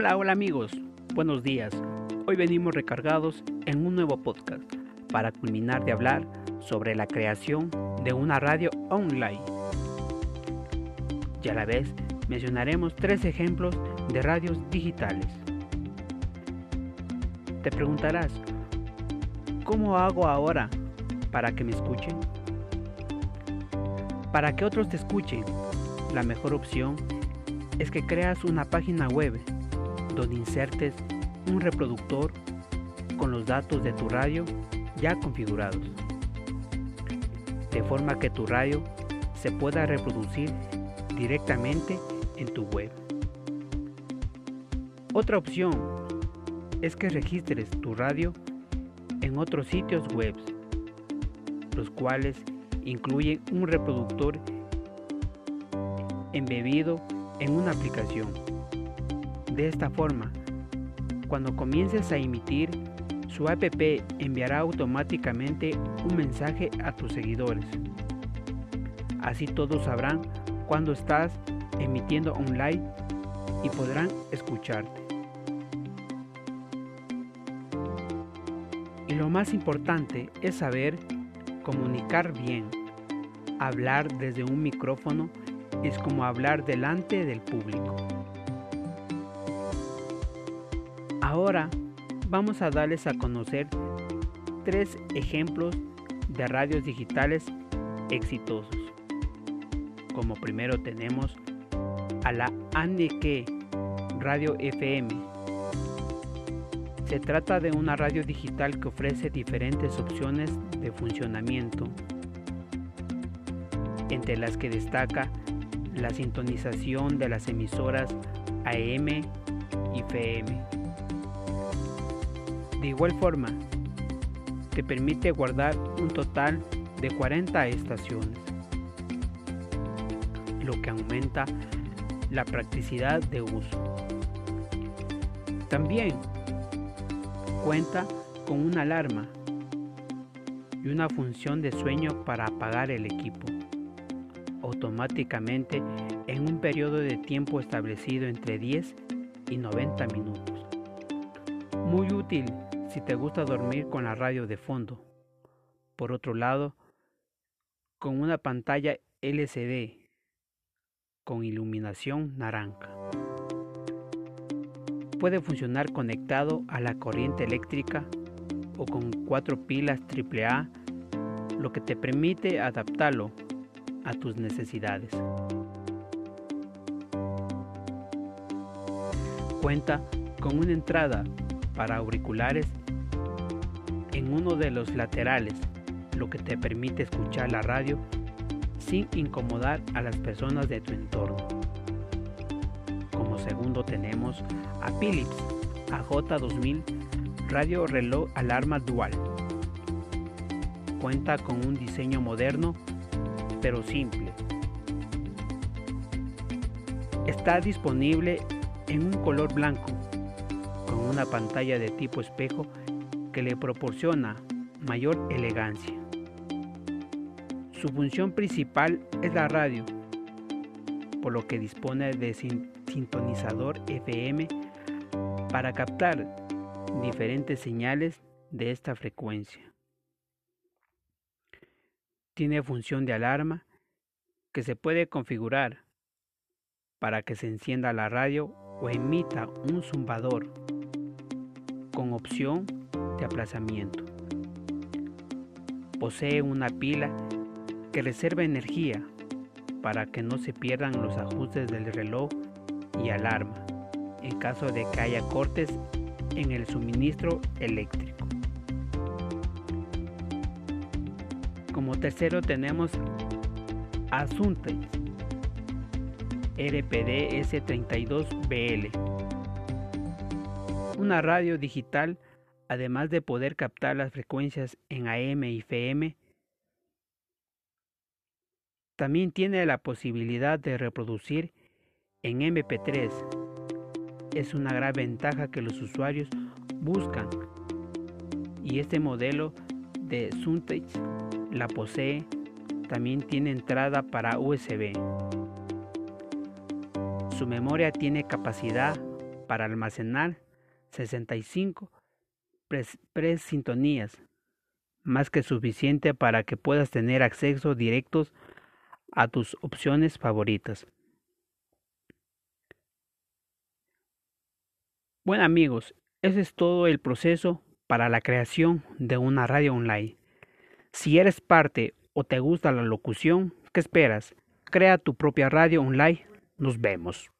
Hola, hola amigos, buenos días. Hoy venimos recargados en un nuevo podcast para culminar de hablar sobre la creación de una radio online. Y a la vez mencionaremos tres ejemplos de radios digitales. Te preguntarás, ¿cómo hago ahora para que me escuchen? Para que otros te escuchen, la mejor opción es que creas una página web donde insertes un reproductor con los datos de tu radio ya configurados, de forma que tu radio se pueda reproducir directamente en tu web. Otra opción es que registres tu radio en otros sitios web, los cuales incluyen un reproductor embebido en una aplicación. De esta forma, cuando comiences a emitir, su app enviará automáticamente un mensaje a tus seguidores. Así todos sabrán cuando estás emitiendo online y podrán escucharte. Y lo más importante es saber comunicar bien. Hablar desde un micrófono es como hablar delante del público. Ahora vamos a darles a conocer tres ejemplos de radios digitales exitosos. Como primero tenemos a la Anneke Radio FM. Se trata de una radio digital que ofrece diferentes opciones de funcionamiento, entre las que destaca la sintonización de las emisoras AM y FM. De igual forma, te permite guardar un total de 40 estaciones, lo que aumenta la practicidad de uso. También cuenta con una alarma y una función de sueño para apagar el equipo automáticamente en un periodo de tiempo establecido entre 10 y 90 minutos. Muy útil si te gusta dormir con la radio de fondo. Por otro lado, con una pantalla LCD con iluminación naranja. Puede funcionar conectado a la corriente eléctrica o con cuatro pilas AAA, lo que te permite adaptarlo a tus necesidades. Cuenta con una entrada para auriculares en uno de los laterales, lo que te permite escuchar la radio sin incomodar a las personas de tu entorno. Como segundo tenemos a Philips AJ2000 Radio Reloj Alarma Dual. Cuenta con un diseño moderno pero simple. Está disponible en un color blanco, con una pantalla de tipo espejo que le proporciona mayor elegancia. Su función principal es la radio, por lo que dispone de sintonizador FM para captar diferentes señales de esta frecuencia. Tiene función de alarma que se puede configurar para que se encienda la radio o emita un zumbador con opción de aplazamiento. Posee una pila que reserva energía para que no se pierdan los ajustes del reloj y alarma en caso de que haya cortes en el suministro eléctrico. Como tercero tenemos Asunte RPD S32BL. Una radio digital, además de poder captar las frecuencias en AM y FM, también tiene la posibilidad de reproducir en MP3. Es una gran ventaja que los usuarios buscan y este modelo de Suntage la posee, también tiene entrada para USB. Su memoria tiene capacidad para almacenar 65 presintonías, más que suficiente para que puedas tener acceso directo a tus opciones favoritas. Bueno amigos, ese es todo el proceso para la creación de una radio online. Si eres parte o te gusta la locución, ¿qué esperas? Crea tu propia radio online. Nos vemos.